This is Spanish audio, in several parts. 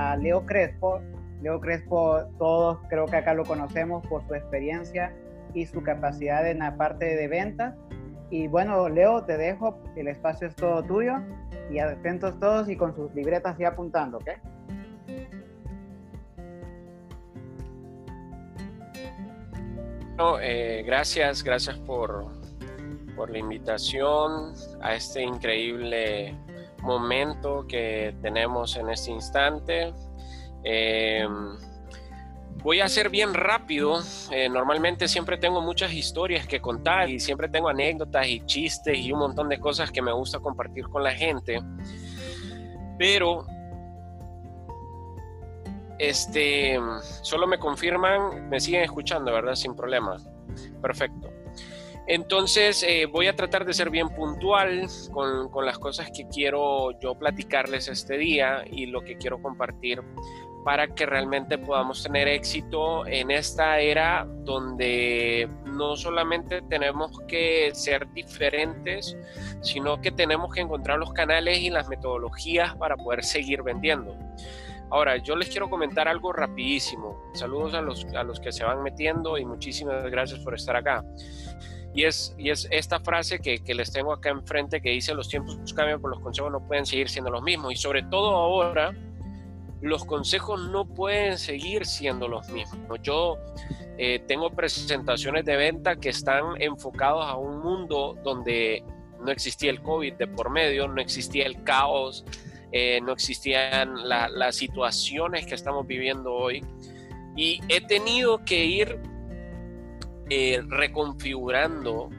a Leo Crespo. Leo Crespo, todos creo que acá lo conocemos por su experiencia y su capacidad en la parte de ventas. Y bueno, Leo, te dejo, el espacio es todo tuyo y atentos todos y con sus libretas y apuntando, ¿ok? Eh, gracias, gracias por, por la invitación a este increíble momento que tenemos en este instante. Eh, voy a ser bien rápido. Eh, normalmente siempre tengo muchas historias que contar y siempre tengo anécdotas y chistes y un montón de cosas que me gusta compartir con la gente. Pero este, solo me confirman, me siguen escuchando, ¿verdad? Sin problema. Perfecto. Entonces eh, voy a tratar de ser bien puntual con, con, las cosas que quiero yo platicarles este día y lo que quiero compartir para que realmente podamos tener éxito en esta era donde no solamente tenemos que ser diferentes, sino que tenemos que encontrar los canales y las metodologías para poder seguir vendiendo. Ahora, yo les quiero comentar algo rapidísimo. Saludos a los, a los que se van metiendo y muchísimas gracias por estar acá. Y es, y es esta frase que, les tengo acá enfrente que dice los tiempos cambian, pero los consejos no pueden seguir siendo los mismos. Y sobre todo ahora, los consejos no pueden seguir siendo los mismos. Yo eh, tengo presentaciones de venta que están enfocados a un mundo donde no existía el COVID de por medio, no existía el caos, eh, no existían las situaciones que estamos viviendo hoy. Y he tenido que ir eh, reconfigurando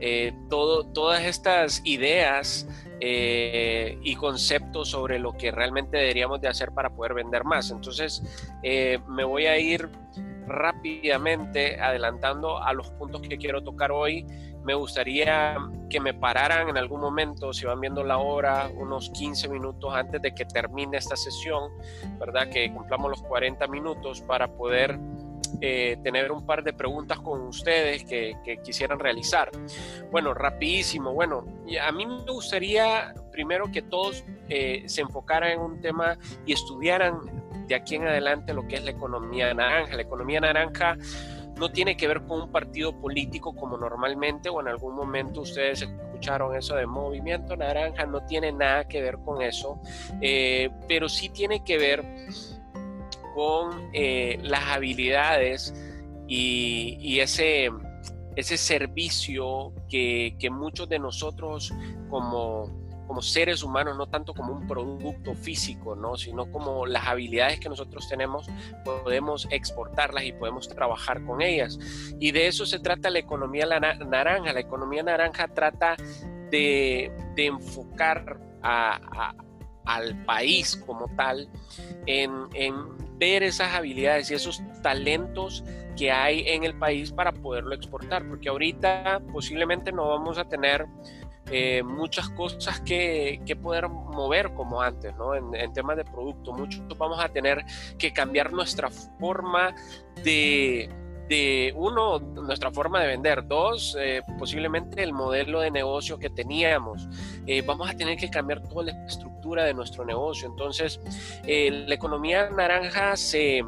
eh, todas estas ideas y conceptos sobre lo que realmente deberíamos de hacer para poder vender más. Entonces, me voy a ir rápidamente adelantando a los puntos que quiero tocar hoy me gustaría que me pararan en algún momento, si van viendo la hora, unos 15 minutos antes de que termine esta sesión, ¿verdad? Que cumplamos los 40 minutos para poder eh, tener un par de preguntas con ustedes que, quisieran realizar. Bueno, rapidísimo. Bueno, a mí me gustaría primero que todos eh, se enfocaran en un tema y estudiaran de aquí en adelante lo que es la economía naranja. La economía naranja no tiene que ver con un partido político como normalmente o en algún momento ustedes escucharon eso de movimiento naranja, no tiene nada que ver con eso, eh, pero sí tiene que ver con eh, las habilidades y, ese, ese servicio que, que muchos de nosotros como como seres humanos, no tanto como un producto físico, ¿no? sino como las habilidades que nosotros tenemos, podemos exportarlas y podemos trabajar con ellas. Y de eso se trata la economía naranja. La economía naranja trata de, enfocar al país como tal en esas habilidades y esos talentos que hay en el país para poderlo exportar, porque ahorita posiblemente no vamos a tener eh, muchas cosas que, que, poder mover como antes, ¿no? En, temas de producto, muchos vamos a tener que cambiar nuestra forma de, de uno, nuestra forma de vender, dos, eh, posiblemente el modelo de negocio que teníamos. Eh, vamos a tener que cambiar toda la estructura de nuestro negocio. Entonces, la economía naranja se,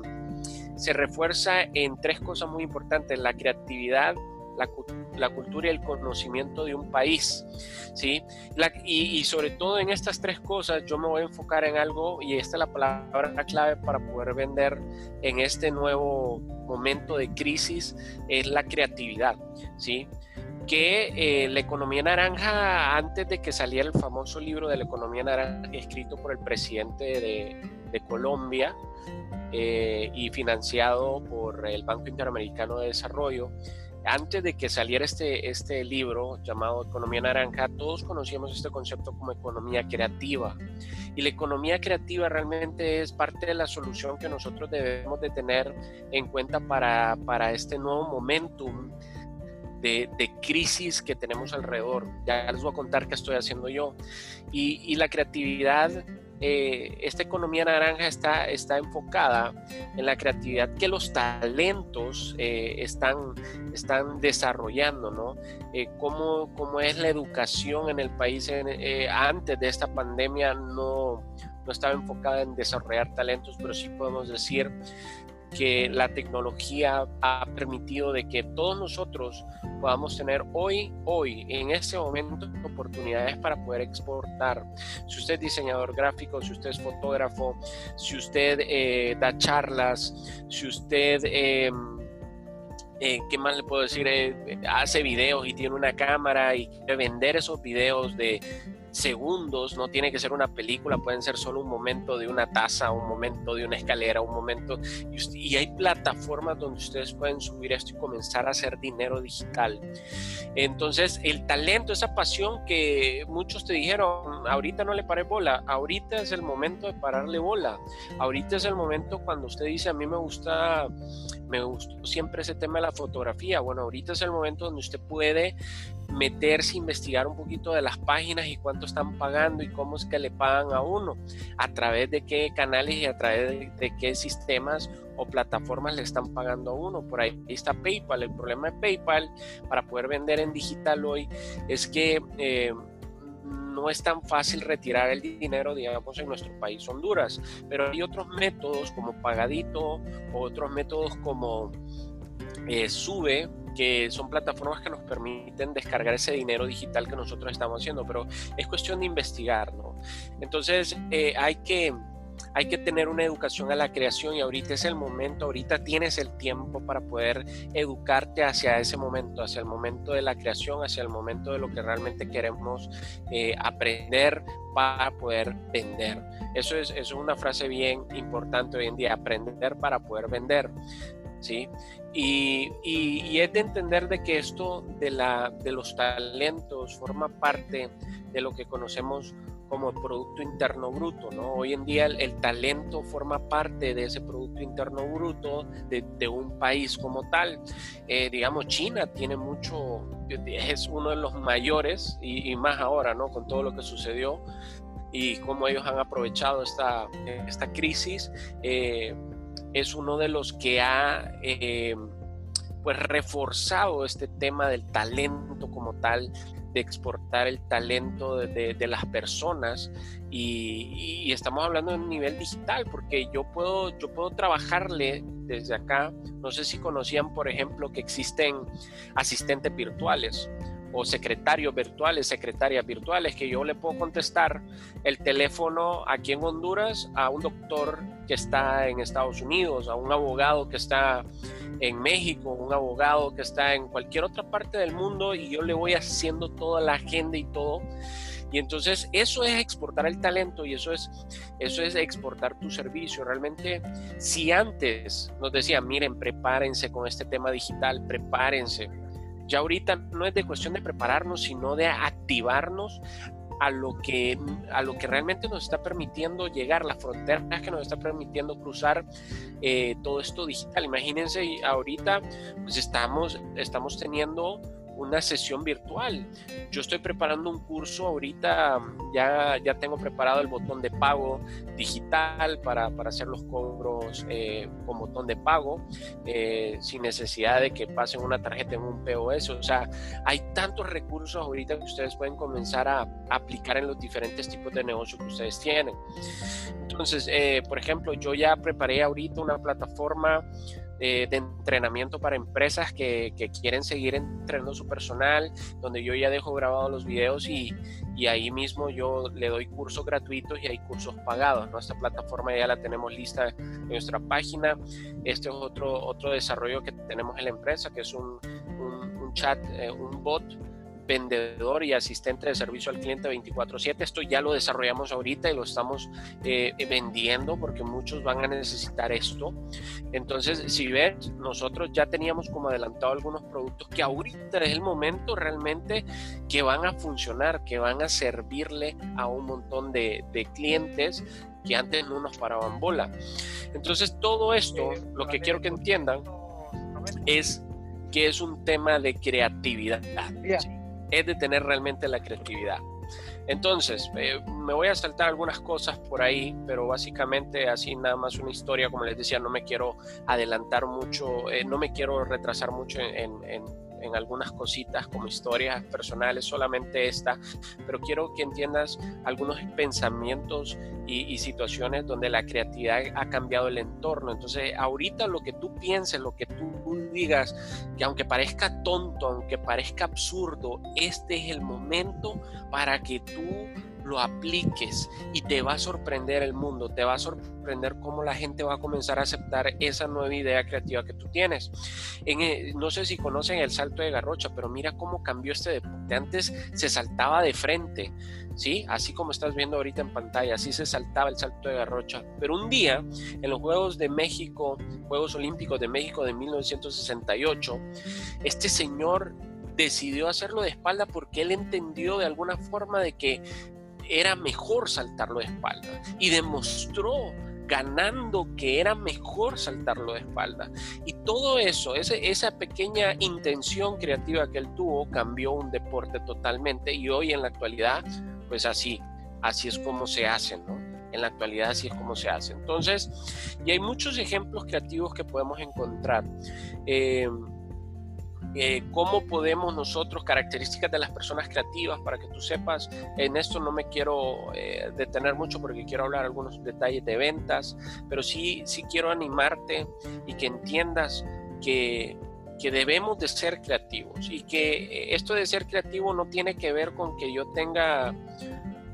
se refuerza en tres cosas muy importantes, la creatividad, la, cultura y el conocimiento de un país. ¿sí? y, sobre todo en estas tres cosas yo me voy a enfocar en algo y esta es la palabra clave para poder vender en este nuevo momento de crisis, es la creatividad. ¿sí? que eh, la economía naranja, antes de que saliera el famoso libro de la economía naranja escrito por el presidente de, Colombia eh, y financiado por el Banco Interamericano de Desarrollo, antes de que saliera este, este libro llamado Economía Naranja, todos conocíamos este concepto como economía creativa. Y la economía creativa realmente es parte de la solución que nosotros debemos de tener en cuenta para, para este nuevo momentum de, de, crisis que tenemos alrededor. Ya les voy a contar qué estoy haciendo yo. Y, y la creatividad eh, esta economía naranja está, está enfocada en la creatividad que los talentos eh, están, están desarrollando, ¿no? Eh, cómo, es la educación en el país antes de esta pandemia no, no estaba enfocada en desarrollar talentos, pero sí podemos decir que la tecnología ha permitido de que todos nosotros podamos tener hoy, hoy, en este momento, oportunidades para poder exportar. Si usted es diseñador gráfico, si usted es fotógrafo, si usted eh, da charlas, si usted... Em, eh, ¿qué más le puedo decir? Eh, hace videos y tiene una cámara y quiere vender esos videos de segundos, no tiene que ser una película, pueden ser solo un momento de una taza, un momento de una escalera, un momento. Y, hay plataformas donde ustedes pueden subir esto y comenzar a hacer dinero digital. Entonces, el talento, esa pasión que muchos te dijeron, ahorita no le paré bola, ahorita es el momento de pararle bola. Ahorita es el momento cuando usted dice, a mí me gusta, me gustó siempre ese tema de la fotografía. Bueno, ahorita es el momento donde usted puede meterse, investigar un poquito de las páginas y cuánto están pagando y cómo es que le pagan a uno, a través de qué canales y a través de, qué sistemas o plataformas le están pagando a uno. Por ahí está PayPal. El problema de PayPal para poder vender en digital hoy es que eh, no es tan fácil retirar el dinero, digamos, en nuestro país Honduras, pero hay otros métodos como Pagadito otros métodos como eh, Sube que son plataformas que nos permiten descargar ese dinero digital que nosotros estamos haciendo, pero es cuestión de investigar, ¿no? Entonces eh, hay que hay que tener una educación a la creación y ahorita es el momento, ahorita tienes el tiempo para poder educarte hacia ese momento, hacia el momento de la creación, hacia el momento de lo que realmente queremos eh, aprender para poder vender. Eso es, eso es una frase bien importante hoy en día, aprender para poder vender. ¿Sí? Y, y, es de entender de que esto de, la, de los talentos forma parte de lo que conocemos como Producto Interno Bruto, ¿no? Hoy en día el, talento forma parte de ese Producto Interno Bruto de, de un país como tal. Eh, digamos, China tiene mucho, es uno de los mayores y, y, más ahora, ¿no? Con todo lo que sucedió y cómo ellos han aprovechado esta, esta crisis. Eh, es uno de los que ha eh, pues reforzado este tema del talento como tal, de exportar el talento de, las personas. Y, estamos hablando de un nivel digital porque yo puedo, yo puedo trabajarle desde acá, no sé si conocían por ejemplo que existen asistentes virtuales o secretarios virtuales, secretarias virtuales, que yo le puedo contestar el teléfono aquí en Honduras a un doctor que está en Estados Unidos, a un abogado que está en México, un abogado que está en cualquier otra parte del mundo y yo le voy haciendo toda la agenda y todo. Y entonces eso es exportar el talento y eso es, eso es exportar tu servicio. Realmente, si antes nos decían, miren, prepárense con este tema digital, prepárense, ya ahorita no es de cuestión de prepararnos, sino de activarnos a lo que a lo que realmente nos está permitiendo llegar, las fronteras que nos está permitiendo cruzar eh, todo esto digital. Imagínense, ahorita pues estamos, estamos teniendo una sesión virtual. Yo estoy preparando un curso ahorita, ya, ya tengo preparado el botón de pago digital para, para hacer los cobros eh, con botón de pago, eh, sin necesidad de que pasen una tarjeta en un POS. O sea, hay tantos recursos ahorita que ustedes pueden comenzar a aplicar en los diferentes tipos de negocio que ustedes tienen. Entonces, eh, por ejemplo, yo ya preparé ahorita una plataforma de entrenamiento para empresas que, quieren seguir entrenando su personal, donde yo ya dejo grabados los videos y, ahí mismo yo le doy cursos gratuitos y hay cursos pagados. Nuestra plataforma ya la tenemos lista en nuestra página. Este es otro, otro desarrollo que tenemos en la empresa, que es un, un, chat, eh, un bot vendedor y asistente de servicio al cliente 24/7. Esto ya lo desarrollamos ahorita y lo estamos eh, vendiendo porque muchos van a necesitar esto. Entonces, si ves, nosotros ya teníamos como adelantado algunos productos que ahorita es el momento realmente que van a funcionar, que van a servirle a un montón de, de clientes que antes no nos paraban bola. Entonces, todo esto, lo que quiero que entiendan es que es un tema de creatividad es de tener realmente la creatividad. Entonces, eh, me voy a saltar algunas cosas por ahí, pero básicamente así nada más una historia, como les decía, no me quiero adelantar mucho, eh, no me quiero retrasar mucho en, en algunas cositas como historias personales, solamente esta, pero quiero que entiendas algunos pensamientos y situaciones donde la creatividad ha cambiado el entorno. Entonces, ahorita lo que tú pienses, lo que tú digas, que aunque parezca tonto, aunque parezca absurdo, este es el momento para que tú lo apliques y te va a sorprender el mundo, te va a sorprender cómo la gente va a comenzar a aceptar esa nueva idea creativa que tú tienes. En, eh, no sé si conocen el salto de garrocha, pero mira cómo cambió este deporte. Antes se saltaba de frente, ¿sí? Así como estás viendo ahorita en pantalla, así se saltaba el salto de garrocha. Pero un día, en los Juegos de México, Juegos Olímpicos de México de 1968, este señor decidió hacerlo de espalda porque él entendió de alguna forma de que era mejor saltarlo de espalda y demostró ganando que era mejor saltarlo de espalda. Y todo eso, esa pequeña intención creativa que él tuvo, cambió un deporte totalmente y hoy en la actualidad, pues así, así es como se hace, ¿no? En la actualidad así es como se hace. Entonces, y hay muchos ejemplos creativos que podemos encontrar. Eh, eh, cómo podemos nosotros, características de las personas creativas, para que tú sepas, en esto no me quiero eh, detener mucho porque quiero hablar algunos detalles de ventas, pero sí, sí quiero animarte y que entiendas que, que debemos de ser creativos y que eh, esto de ser creativo no tiene que ver con que yo tenga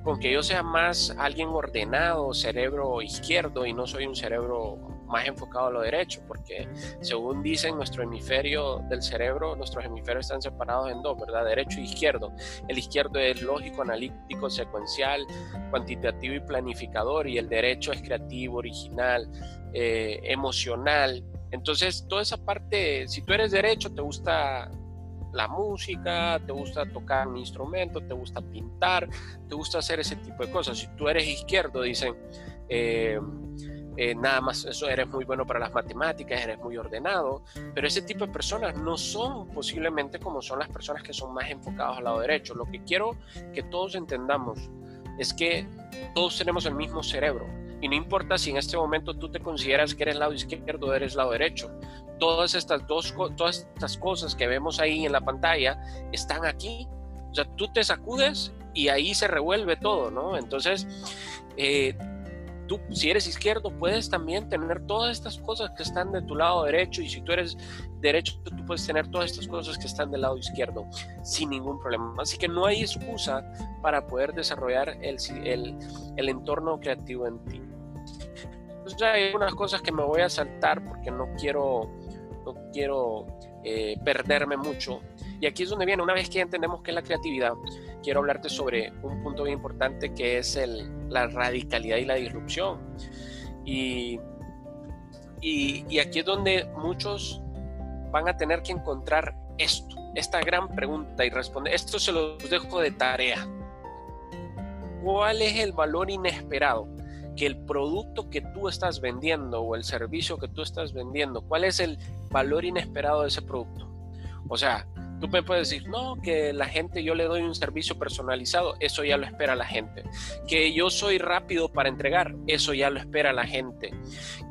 con que yo sea más alguien ordenado, cerebro izquierdo y no soy un cerebro más enfocado a lo derecho, porque según dicen nuestro hemisferio del cerebro, nuestros hemisferios están separados en dos, ¿verdad? Derecho e izquierdo. El izquierdo es lógico, analítico, secuencial, cuantitativo y planificador, y el derecho es creativo, original, eh, emocional. Entonces, toda esa parte, si tú eres derecho, te gusta la música, te gusta tocar un instrumento, te gusta pintar, te gusta hacer ese tipo de cosas. Si tú eres izquierdo, dicen, eh, eh, nada más eso eres muy bueno para las matemáticas, eres muy ordenado, pero ese tipo de personas no son posiblemente como son las personas que son más enfocados al lado derecho. Lo que quiero que todos entendamos es que todos tenemos el mismo cerebro y no importa si en este momento tú te consideras que eres lado izquierdo o eres lado derecho. Todas estas dos todas estas cosas que vemos ahí en la pantalla están aquí. O sea, tú te sacudes y ahí se revuelve todo, ¿no? Entonces, eh, tú, si eres izquierdo, puedes también tener todas estas cosas que están de tu lado derecho y si tú eres derecho, tú puedes tener todas estas cosas que están del lado izquierdo sin ningún problema. Así que no hay excusa para poder desarrollar el, el, el entorno creativo en ti. Entonces hay unas cosas que me voy a saltar porque no quiero, no quiero eh, perderme mucho. Y aquí es donde viene, una vez que entendemos qué es la creatividad, quiero hablarte sobre un punto bien importante que es el, la radicalidad y la disrupción. Y, y, aquí es donde muchos van a tener que encontrar esto, esta gran pregunta y responder. Esto se los dejo de tarea. ¿Cuál es el valor inesperado que el producto que tú estás vendiendo o el servicio que tú estás vendiendo, cuál es el valor inesperado de ese producto? O sea, Tú me puedes decir, no, que la gente, yo le doy un servicio personalizado, eso ya lo espera la gente. Que yo soy rápido para entregar, eso ya lo espera la gente.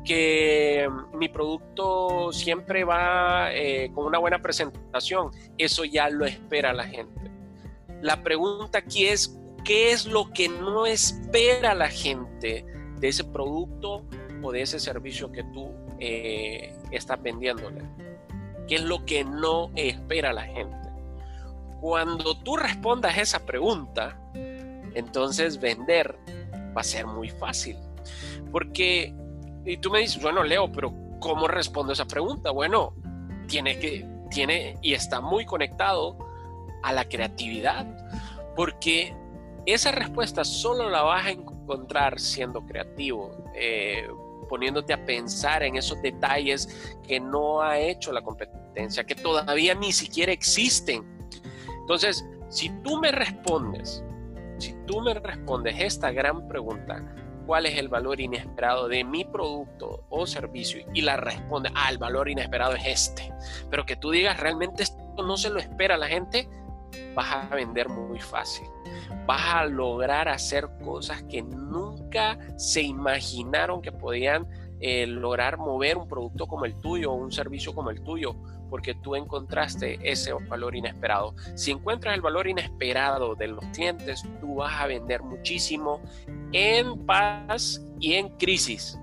Que mi producto siempre va eh, con una buena presentación, eso ya lo espera la gente. La pregunta aquí es, ¿qué es lo que no espera la gente de ese producto o de ese servicio que tú eh, estás vendiéndole? ¿Qué es lo que no espera la gente? Cuando tú respondas esa pregunta, entonces vender va a ser muy fácil. Porque, y tú me dices, bueno, Leo, pero ¿cómo respondo esa pregunta? Bueno, tiene que, tiene y está muy conectado a la creatividad. Porque esa respuesta solo la vas a encontrar siendo creativo, eh, poniéndote a pensar en esos detalles que no ha hecho la competencia, que todavía ni siquiera existen. Entonces, si tú me respondes, si tú me respondes esta gran pregunta, ¿cuál es el valor inesperado de mi producto o servicio? Y la responde, ah, el valor inesperado es este. Pero que tú digas, realmente esto no se lo espera la gente, vas a vender muy fácil. Vas a lograr hacer cosas que nunca se imaginaron que podían eh, lograr mover un producto como el tuyo o un servicio como el tuyo porque tú encontraste ese valor inesperado. Si encuentras el valor inesperado de los clientes, tú vas a vender muchísimo en paz y en crisis.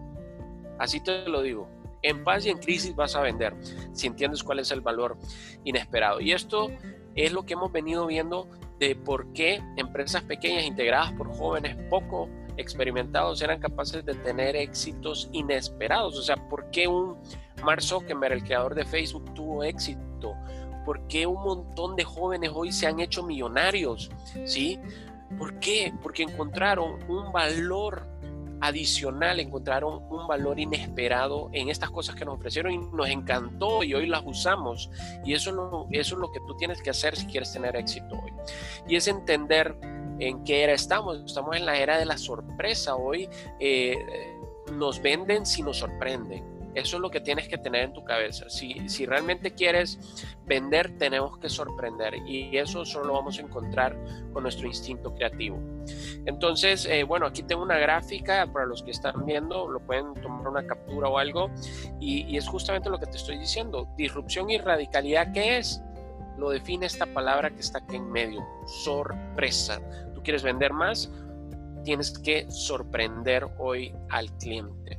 Así te lo digo. En paz y en crisis vas a vender si entiendes cuál es el valor inesperado. Y esto es lo que hemos venido viendo de por qué empresas pequeñas integradas por jóvenes poco experimentados eran capaces de tener éxitos inesperados. O sea, ¿por qué un Mark Zuckerberg, el creador de Facebook, tuvo éxito? ¿Por qué un montón de jóvenes hoy se han hecho millonarios? ¿Sí? ¿Por qué? Porque encontraron un valor adicional, encontraron un valor inesperado en estas cosas que nos ofrecieron y nos encantó y hoy las usamos. Y eso, no, eso es lo que tú tienes que hacer si quieres tener éxito hoy. Y es entender en qué era estamos. Estamos en la era de la sorpresa. Hoy eh, nos venden si nos sorprenden. Eso es lo que tienes que tener en tu cabeza. Si, si realmente quieres vender, tenemos que sorprender y eso solo lo vamos a encontrar con nuestro instinto creativo. Entonces, eh, bueno, aquí tengo una gráfica para los que están viendo, lo pueden tomar una captura o algo y, y es justamente lo que te estoy diciendo. Disrupción y radicalidad, ¿qué es? Lo define esta palabra que está aquí en medio, sorpresa quieres vender más, tienes que sorprender hoy al cliente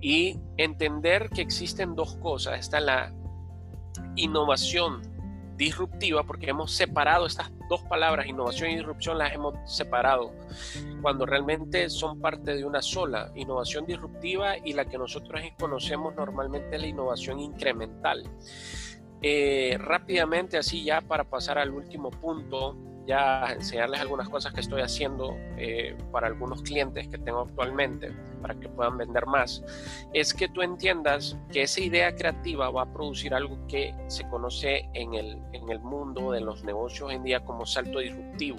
y entender que existen dos cosas. Está la innovación disruptiva, porque hemos separado estas dos palabras, innovación y disrupción, las hemos separado, cuando realmente son parte de una sola, innovación disruptiva y la que nosotros conocemos normalmente es la innovación incremental. Eh, rápidamente, así ya para pasar al último punto, ya enseñarles algunas cosas que estoy haciendo eh, para algunos clientes que tengo actualmente para que puedan vender más, es que tú entiendas que esa idea creativa va a producir algo que se conoce en el, en el mundo de los negocios hoy en día como salto disruptivo.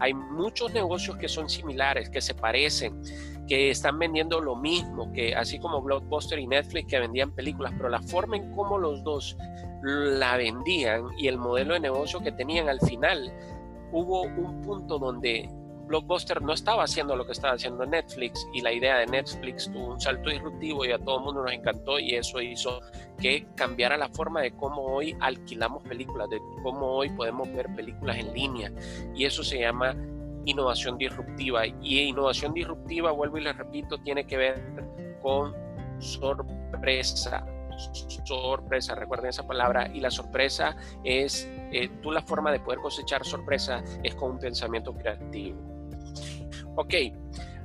Hay muchos negocios que son similares, que se parecen, que están vendiendo lo mismo, que así como Blockbuster y Netflix que vendían películas, pero la forma en cómo los dos la vendían y el modelo de negocio que tenían al final hubo un punto donde Blockbuster no estaba haciendo lo que estaba haciendo Netflix y la idea de Netflix tuvo un salto disruptivo y a todo el mundo nos encantó y eso hizo que cambiara la forma de cómo hoy alquilamos películas, de cómo hoy podemos ver películas en línea. Y eso se llama innovación disruptiva. Y innovación disruptiva, vuelvo y les repito, tiene que ver con sorpresa sorpresa, recuerden esa palabra, y la sorpresa es, eh, tú la forma de poder cosechar sorpresa es con un pensamiento creativo. Ok,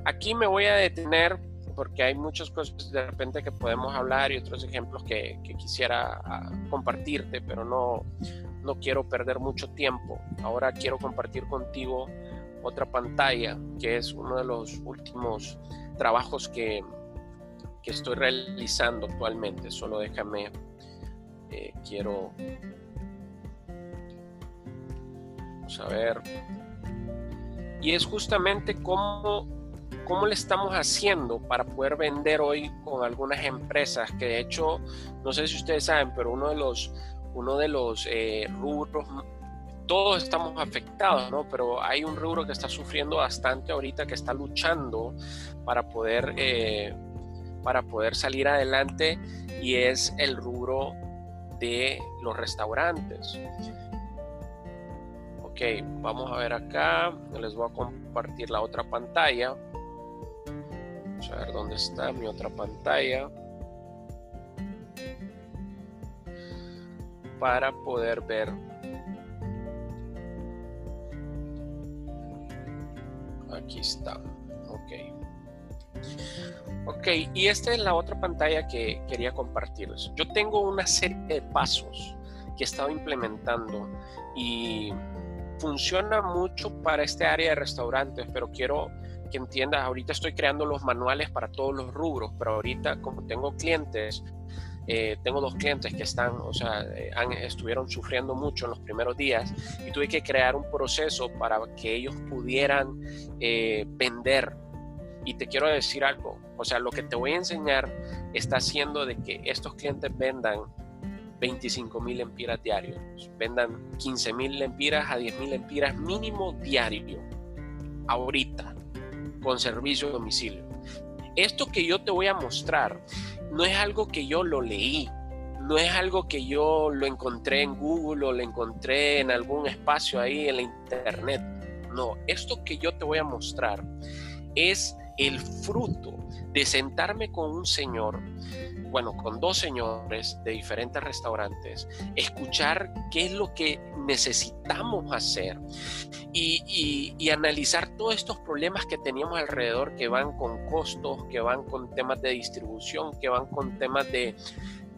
aquí me voy a detener porque hay muchas cosas de repente que podemos hablar y otros ejemplos que, quisiera ah, compartirte, pero no, no quiero perder mucho tiempo. Ahora quiero compartir contigo otra pantalla, que es uno de los últimos trabajos que, que estoy realizando actualmente. Solo déjame, eh, quiero, vamos a ver. Y es justamente cómo, cómo le estamos haciendo para poder vender hoy con algunas empresas que de hecho, no sé si ustedes saben, pero uno de los, uno de los eh, rubros todos estamos afectados, ¿no? Pero hay un rubro que está sufriendo bastante ahorita, que está luchando para poder eh, para poder salir adelante y es el rubro de los restaurantes. Ok, vamos a ver acá, les voy a compartir la otra pantalla. Vamos a ver dónde está mi otra pantalla. Para poder ver aquí está. Ok. Y esta es la otra pantalla que quería compartirles. Yo tengo una serie de pasos que he estado implementando y funciona mucho para este área de restaurantes, pero quiero que entiendas, ahorita estoy creando los manuales para todos los rubros, pero ahorita como tengo clientes, eh, tengo dos clientes que están, o sea, eh, estuvieron sufriendo mucho en los primeros días y tuve que crear un proceso para que ellos pudieran eh, vender y te quiero decir algo, o sea, lo que te voy a enseñar está haciendo de que estos clientes vendan 25 mil empiras diarios, vendan 15 mil empiras a 10 mil empiras mínimo diario, ahorita, con servicio domicilio. Esto que yo te voy a mostrar no es algo que yo lo leí, no es algo que yo lo encontré en Google o lo encontré en algún espacio ahí en la internet. No, esto que yo te voy a mostrar es el fruto de sentarme con un señor, bueno, con dos señores de diferentes restaurantes, escuchar qué es lo que necesitamos hacer y, analizar todos estos problemas que teníamos alrededor que van con costos, que van con temas de distribución, que van con temas de,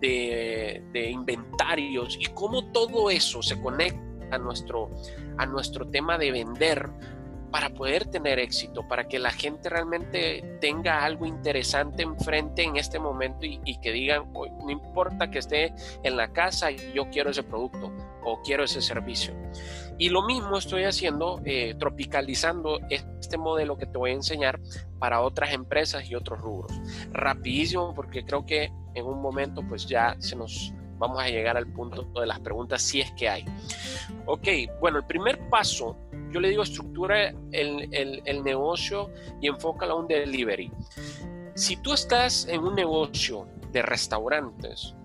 de, inventarios y cómo todo eso se conecta a nuestro, a nuestro tema de vender para poder tener éxito, para que la gente realmente tenga algo interesante enfrente en este momento y, que digan, no importa que esté en la casa, yo quiero ese producto o quiero ese servicio. Y lo mismo estoy haciendo, eh, tropicalizando este modelo que te voy a enseñar para otras empresas y otros rubros. Rapidísimo, porque creo que en un momento pues ya se nos vamos a llegar al punto de las preguntas si es que hay. Ok, bueno, el primer paso yo le digo estructura el, negocio y enfócalo a un delivery. Si tú estás en un negocio de restaurantes,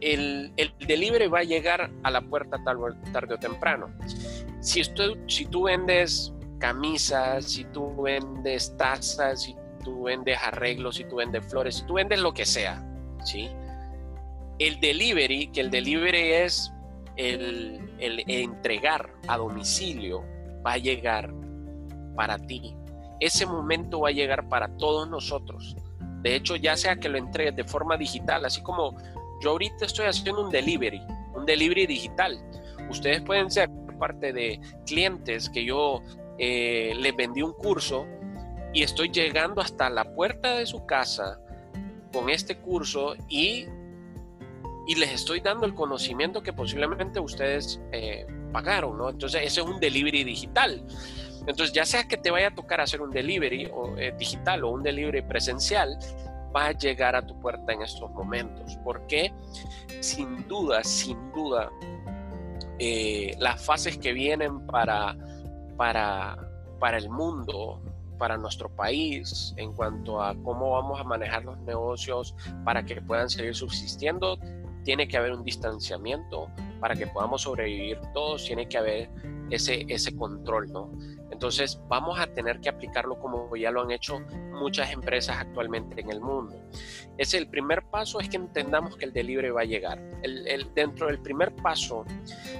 el, delivery va a llegar a la puerta tarde o temprano. Si, si tú vendes camisas, si tú vendes tazas, si tú vendes arreglos, si tú vendes flores, si tú vendes lo que sea, ¿sí? El delivery, que el delivery es el, el entregar a domicilio va a llegar para ti. Ese momento va a llegar para todos nosotros. De hecho, ya sea que lo entregues de forma digital, así como yo ahorita estoy haciendo un delivery, un delivery digital. Ustedes pueden ser parte de clientes que yo eh, les vendí un curso y estoy llegando hasta la puerta de su casa con este curso y, y les estoy dando el conocimiento que posiblemente ustedes eh, pagaron, ¿no? Entonces ese es un delivery digital. Entonces ya sea que te vaya a tocar hacer un delivery o, eh, digital o un delivery presencial, va a llegar a tu puerta en estos momentos. Porque sin duda, sin duda, eh, las fases que vienen para, para, para el mundo, para nuestro país, en cuanto a cómo vamos a manejar los negocios para que puedan seguir subsistiendo, tiene que haber un distanciamiento para que podamos sobrevivir todos, tiene que haber ese, ese control, ¿no? Entonces vamos a tener que aplicarlo como ya lo han hecho muchas empresas actualmente en el mundo. Es el primer paso es que entendamos que el delivery va a llegar. El, dentro del primer paso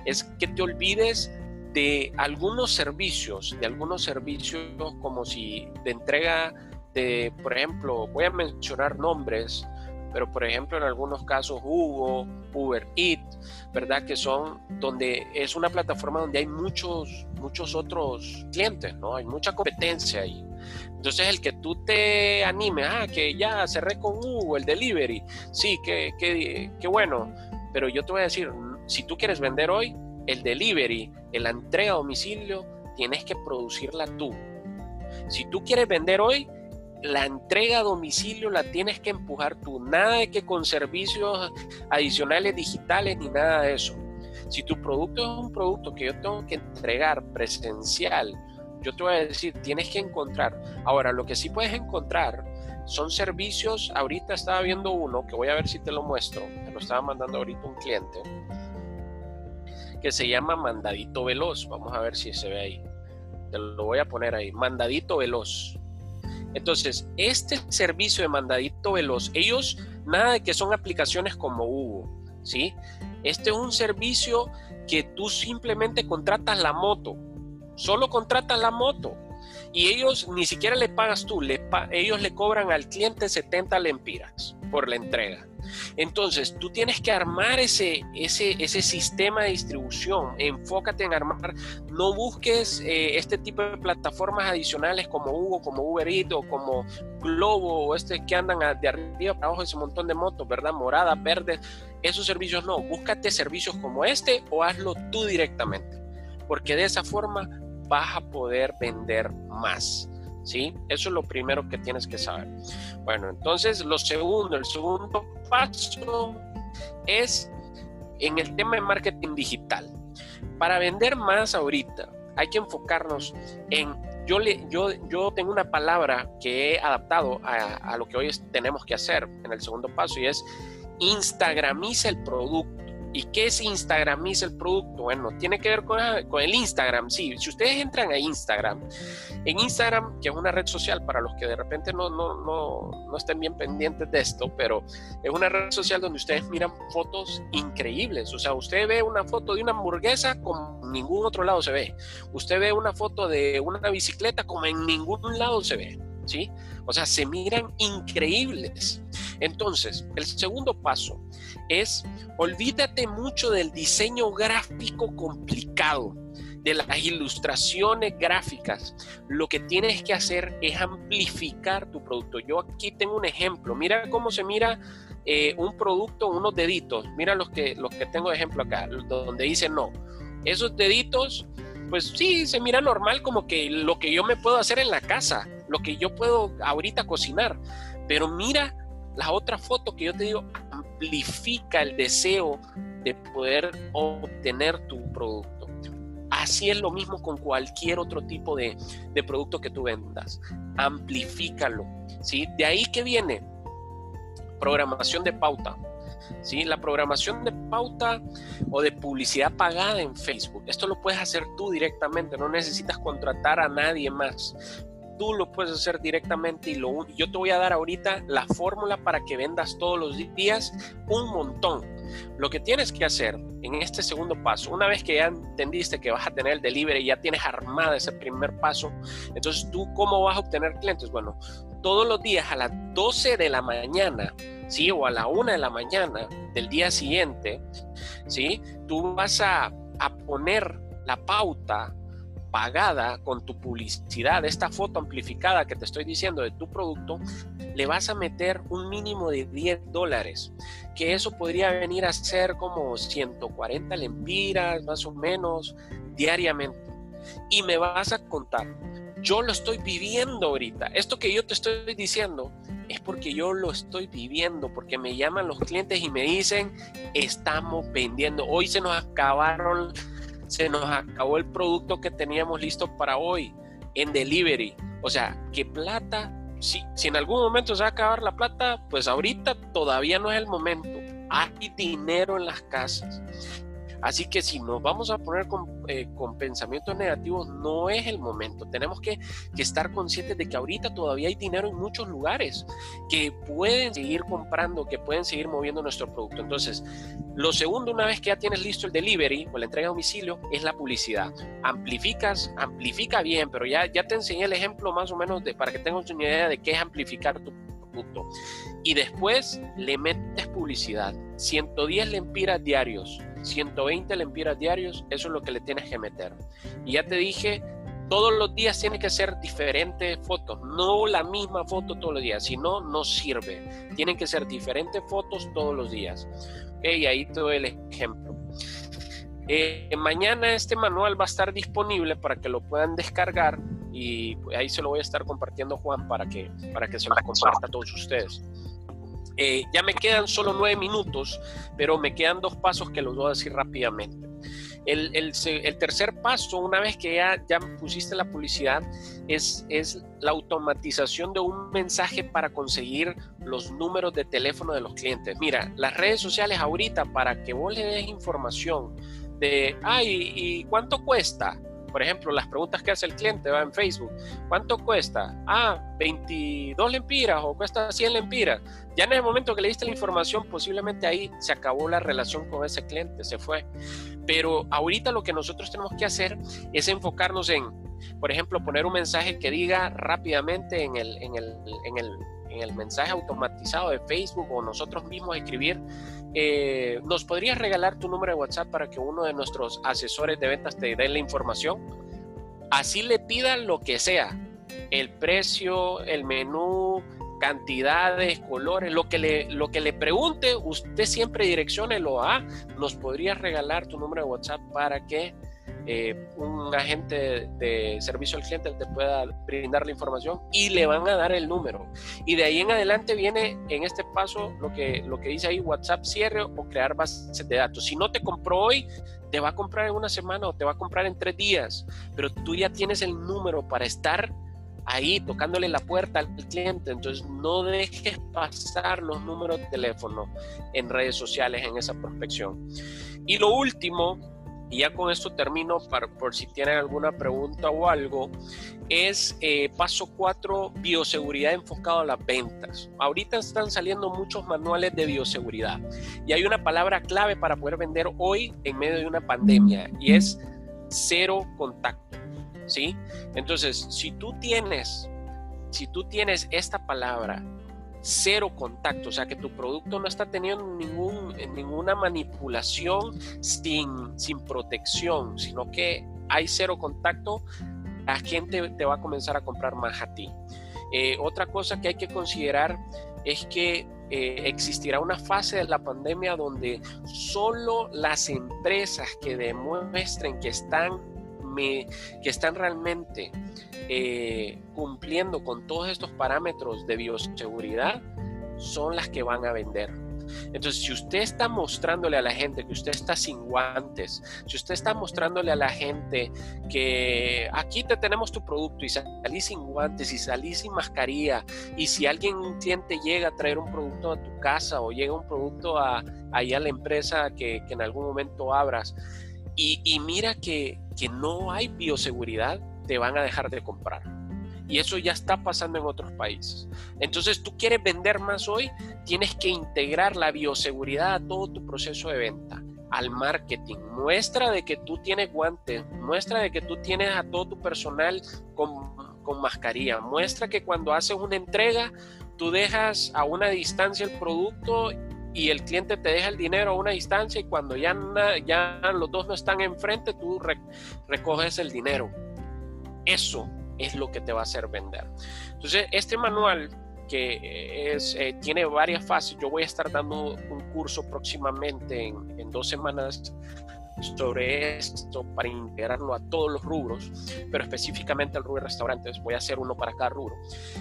es que te olvides de algunos servicios, de algunos servicios como si de entrega de, por ejemplo, voy a mencionar nombres, pero por ejemplo en algunos casos Hugo, Uber Eats, ¿verdad? Que son donde es una plataforma donde hay muchos, muchos otros clientes, ¿no? Hay mucha competencia ahí. Entonces el que tú te animes, ah, que ya cerré con Hugo, el delivery, sí, qué que, bueno, pero yo te voy a decir, si tú quieres vender hoy, el delivery, la entrega a domicilio, tienes que producirla tú. Si tú quieres vender hoy, la entrega a domicilio la tienes que empujar tú, nada de que con servicios adicionales digitales ni nada de eso. Si tu producto es un producto que yo tengo que entregar presencial, yo te voy a decir, tienes que encontrar. Ahora, lo que sí puedes encontrar son servicios, ahorita estaba viendo uno, que voy a ver si te lo muestro, te lo estaba mandando ahorita un cliente, que se llama Mandadito Veloz. Vamos a ver si se ve ahí. Te lo voy a poner ahí, Mandadito Veloz. Entonces, este servicio de mandadito veloz, ellos nada de que son aplicaciones como Hugo, ¿sí? Este es un servicio que tú simplemente contratas la moto, solo contratas la moto y ellos ni siquiera le pagas tú, ellos le cobran al cliente 70 lempiras por la entrega. Entonces, tú tienes que armar ese, ese, ese sistema de distribución, enfócate en armar, no busques eh, este tipo de plataformas adicionales como Hugo, como Uber como Globo o este que andan de arriba para abajo ese montón de motos, ¿verdad? Morada, verde, esos servicios no, búscate servicios como este o hazlo tú directamente, porque de esa forma vas a poder vender más. ¿sí? Eso es lo primero que tienes que saber. Bueno, entonces lo segundo, el segundo paso es en el tema de marketing digital. Para vender más ahorita hay que enfocarnos en yo, le, yo, yo tengo una palabra que he adaptado a, a lo que hoy tenemos que hacer en el segundo paso y es Instagramiza el producto. ¿Y qué es Instagramiza el producto? Bueno, tiene que ver con, con, el Instagram. Sí, si ustedes entran a Instagram, en Instagram, que es una red social para los que de repente no, no, no, no estén bien pendientes de esto, pero es una red social donde ustedes miran fotos increíbles. O sea, usted ve una foto de una hamburguesa como en ningún otro lado se ve. Usted ve una foto de una bicicleta como en ningún lado se ve. ¿Sí? O sea, se miran increíbles. Entonces, el segundo paso es olvídate mucho del diseño gráfico complicado, de las ilustraciones gráficas. Lo que tienes que hacer es amplificar tu producto. Yo aquí tengo un ejemplo. Mira cómo se mira eh, un producto, unos deditos. Mira los que, los que tengo de ejemplo acá, donde dice no. Esos deditos, pues sí, se mira normal como que lo que yo me puedo hacer en la casa, lo que yo puedo ahorita cocinar. Pero mira la otra foto que yo te digo amplifica el deseo de poder obtener tu producto. Así es lo mismo con cualquier otro tipo de, de producto que tú vendas. Amplifícalo. ¿sí? De ahí que viene programación de pauta. ¿sí? La programación de pauta o de publicidad pagada en Facebook. Esto lo puedes hacer tú directamente, no necesitas contratar a nadie más tú lo puedes hacer directamente y lo, yo te voy a dar ahorita la fórmula para que vendas todos los días un montón. Lo que tienes que hacer en este segundo paso, una vez que ya entendiste que vas a tener el delivery y ya tienes armada ese primer paso, entonces tú cómo vas a obtener clientes? Bueno, todos los días a las 12 de la mañana, ¿sí? O a la 1 de la mañana del día siguiente, ¿sí? Tú vas a, a poner la pauta pagada con tu publicidad, esta foto amplificada que te estoy diciendo de tu producto, le vas a meter un mínimo de 10 dólares, que eso podría venir a ser como 140 lempiras más o menos diariamente. Y me vas a contar, yo lo estoy viviendo ahorita, esto que yo te estoy diciendo es porque yo lo estoy viviendo, porque me llaman los clientes y me dicen, estamos vendiendo, hoy se nos acabaron se nos acabó el producto que teníamos listo para hoy en delivery. O sea, ¿qué plata? Si, si en algún momento se va a acabar la plata, pues ahorita todavía no es el momento. Hay dinero en las casas. Así que si nos vamos a poner eh, con, pensamientos negativos, no es el momento. Tenemos que, que, estar conscientes de que ahorita todavía hay dinero en muchos lugares que pueden seguir comprando, que pueden seguir moviendo nuestro producto. Entonces, lo segundo, una vez que ya tienes listo el delivery o la entrega a domicilio, es la publicidad. Amplificas, amplifica bien, pero ya, ya te enseñé el ejemplo más o menos de, para que tengas una idea de qué es amplificar tu producto. Y después le metes publicidad. 110 lempiras diarios 120 lempiras diarios, eso es lo que le tienes que meter. Y ya te dije, todos los días tiene que ser diferentes fotos, no la misma foto todos los días, si no, no sirve. Tienen que ser diferentes fotos todos los días. Ok, ahí te doy el ejemplo. Eh, mañana este manual va a estar disponible para que lo puedan descargar y ahí se lo voy a estar compartiendo Juan para que, para que se lo comparta a todos ustedes. Eh, ya me quedan solo nueve minutos, pero me quedan dos pasos que los voy a decir rápidamente. El, el, el tercer paso, una vez que ya, ya pusiste la publicidad, es, es la automatización de un mensaje para conseguir los números de teléfono de los clientes. Mira, las redes sociales ahorita para que vos le des información de, ay, ¿y cuánto cuesta? Por ejemplo, las preguntas que hace el cliente va en Facebook. ¿Cuánto cuesta? Ah, 22 lempiras o cuesta 100 lempiras. Ya en el momento que le diste la información, posiblemente ahí se acabó la relación con ese cliente, se fue. Pero ahorita lo que nosotros tenemos que hacer es enfocarnos en, por ejemplo, poner un mensaje que diga rápidamente en el, en el, en el, en el mensaje automatizado de Facebook o nosotros mismos escribir eh, ¿nos podrías regalar tu número de WhatsApp para que uno de nuestros asesores de ventas te dé la información? Así le pidan lo que sea, el precio, el menú, cantidades, colores, lo que le, lo que le pregunte, usted siempre direcciónelo a, ¿nos podrías regalar tu número de WhatsApp para que eh, un agente de servicio al cliente te pueda brindar la información y le van a dar el número. Y de ahí en adelante viene en este paso lo que, lo que dice ahí WhatsApp cierre o crear bases de datos. Si no te compró hoy, te va a comprar en una semana o te va a comprar en tres días, pero tú ya tienes el número para estar ahí tocándole la puerta al cliente. Entonces no dejes pasar los números de teléfono en redes sociales en esa prospección. Y lo último, y ya con esto termino para, por si tienen alguna pregunta o algo, es eh, paso 4, bioseguridad enfocado a las ventas. Ahorita están saliendo muchos manuales de bioseguridad y hay una palabra clave para poder vender hoy en medio de una pandemia y es cero contacto. ¿sí? Entonces, si tú tienes, si tú tienes esta palabra, cero contacto, o sea que tu producto no está teniendo ninguna manipulación sin, sin protección, sino que hay cero contacto, la gente te va a comenzar a comprar más a ti. Eh, otra cosa que hay que considerar es que eh, existirá una fase de la pandemia donde solo las empresas que demuestren que están que están realmente eh, cumpliendo con todos estos parámetros de bioseguridad son las que van a vender. Entonces, si usted está mostrándole a la gente que usted está sin guantes, si usted está mostrándole a la gente que aquí te tenemos tu producto y salí sin guantes y salí sin mascarilla, y si alguien, un cliente llega a traer un producto a tu casa o llega un producto a, ahí a la empresa que, en algún momento abras, y, mira que, que no hay bioseguridad, te van a dejar de comprar. Y eso ya está pasando en otros países. Entonces, tú quieres vender más hoy, tienes que integrar la bioseguridad a todo tu proceso de venta, al marketing. Muestra de que tú tienes guantes, muestra de que tú tienes a todo tu personal con, con mascarilla, muestra que cuando haces una entrega, tú dejas a una distancia el producto y el cliente te deja el dinero a una distancia y cuando ya, ya los dos no están enfrente, tú recoges el dinero. Eso es lo que te va a hacer vender. Entonces, este manual que es, eh, tiene varias fases, yo voy a estar dando un curso próximamente en, dos semanas sobre esto para integrarlo a todos los rubros, pero específicamente al rubro de restaurantes. Voy a hacer uno para cada rubro.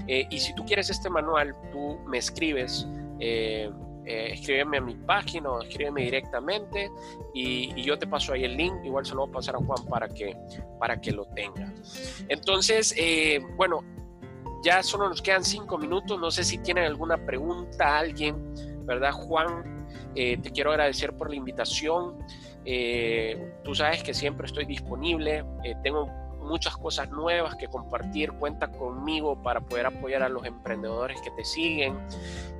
Eh, y si tú quieres este manual, tú me escribes. Eh, eh, escríbeme a mi página o escríbeme directamente y, yo te paso ahí el link. Igual se lo voy a pasar a Juan para que, para que lo tenga. Entonces, eh, bueno, ya solo nos quedan cinco minutos. No sé si tienen alguna pregunta alguien, ¿verdad? Juan, eh, te quiero agradecer por la invitación. tú sabes que siempre estoy disponible. tengo muchas cosas nuevas que compartir. Cuenta conmigo para poder apoyar a los emprendedores que te siguen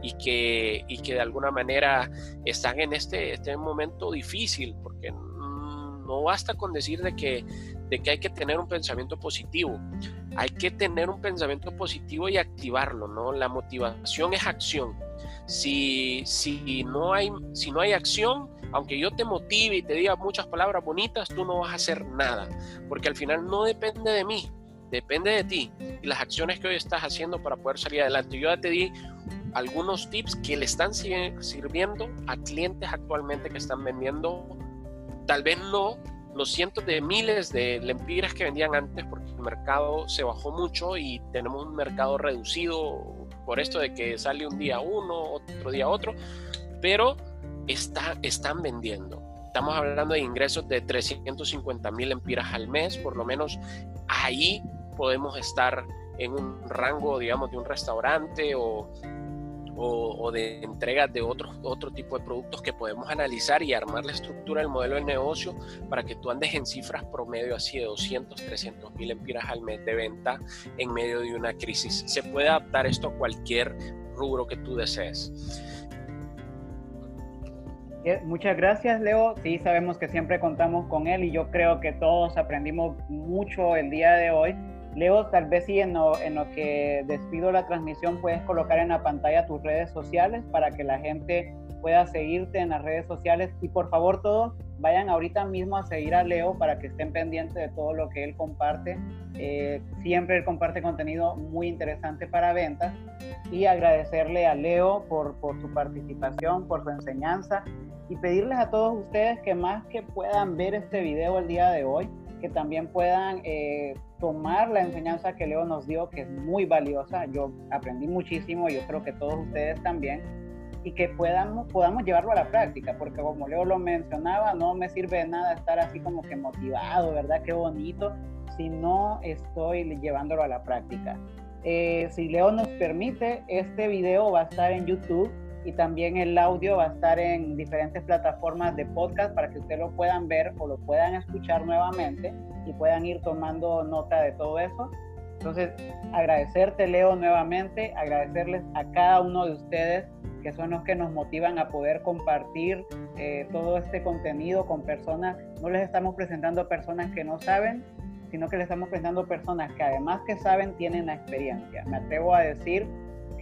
y que, y que de alguna manera están en este, este momento difícil, porque no basta con decir de que, de que hay que tener un pensamiento positivo. Hay que tener un pensamiento positivo y activarlo, ¿no? La motivación es acción. Si, si, no, hay, si no hay acción, aunque yo te motive y te diga muchas palabras bonitas, tú no vas a hacer nada, porque al final no depende de mí, depende de ti y las acciones que hoy estás haciendo para poder salir adelante. Yo ya te di algunos tips que le están sirviendo a clientes actualmente que están vendiendo, tal vez no los cientos de miles de lempiras que vendían antes, porque el mercado se bajó mucho y tenemos un mercado reducido por esto de que sale un día uno, otro día otro, pero está, están vendiendo. Estamos hablando de ingresos de 350 mil empiras al mes, por lo menos ahí podemos estar en un rango, digamos, de un restaurante o, o, de entregas de otro, otro tipo de productos que podemos analizar y armar la estructura del modelo de negocio para que tú andes en cifras promedio así de 200, 300 mil empiras al mes de venta en medio de una crisis. Se puede adaptar esto a cualquier rubro que tú desees. Muchas gracias, Leo. Sí, sabemos que siempre contamos con él y yo creo que todos aprendimos mucho el día de hoy. Leo, tal vez sí en lo, en lo que despido la transmisión puedes colocar en la pantalla tus redes sociales para que la gente pueda seguirte en las redes sociales y por favor todos vayan ahorita mismo a seguir a Leo para que estén pendientes de todo lo que él comparte. Eh, siempre él comparte contenido muy interesante para ventas y agradecerle a Leo por, por su participación, por su enseñanza y pedirles a todos ustedes que más que puedan ver este video el día de hoy, que también puedan eh, tomar la enseñanza que Leo nos dio, que es muy valiosa. Yo aprendí muchísimo, yo creo que todos ustedes también, y que podamos, podamos llevarlo a la práctica, porque como Leo lo mencionaba, no me sirve de nada estar así como que motivado, ¿verdad? Qué bonito, si no estoy llevándolo a la práctica. Eh, si Leo nos permite, este video va a estar en YouTube y también el audio va a estar en diferentes plataformas de podcast para que ustedes lo puedan ver o lo puedan escuchar nuevamente y puedan ir tomando nota de todo eso. Entonces, agradecerte, Leo, nuevamente, agradecerles a cada uno de ustedes que son los que nos motivan a poder compartir eh, todo este contenido con personas. No les estamos presentando personas que no saben, sino que les estamos presentando personas que además que saben, tienen la experiencia. Me atrevo a decir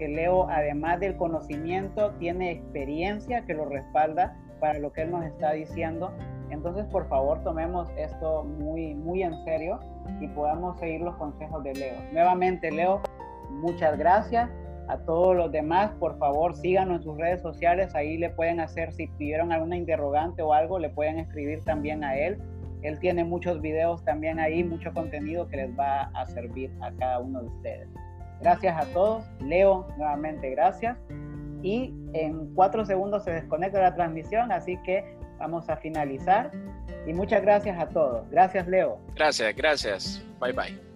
Leo, además del conocimiento, tiene experiencia que lo respalda para lo que él nos está diciendo. Entonces, por favor, tomemos esto muy, muy en serio y podamos seguir los consejos de Leo. Nuevamente, Leo, muchas gracias. A todos los demás, por favor, síganos en sus redes sociales. Ahí le pueden hacer, si pidieron alguna interrogante o algo, le pueden escribir también a él. Él tiene muchos videos también ahí, mucho contenido que les va a servir a cada uno de ustedes. Gracias a todos. Leo, nuevamente gracias. Y en cuatro segundos se desconecta la transmisión, así que vamos a finalizar. Y muchas gracias a todos. Gracias, Leo. Gracias, gracias. Bye bye.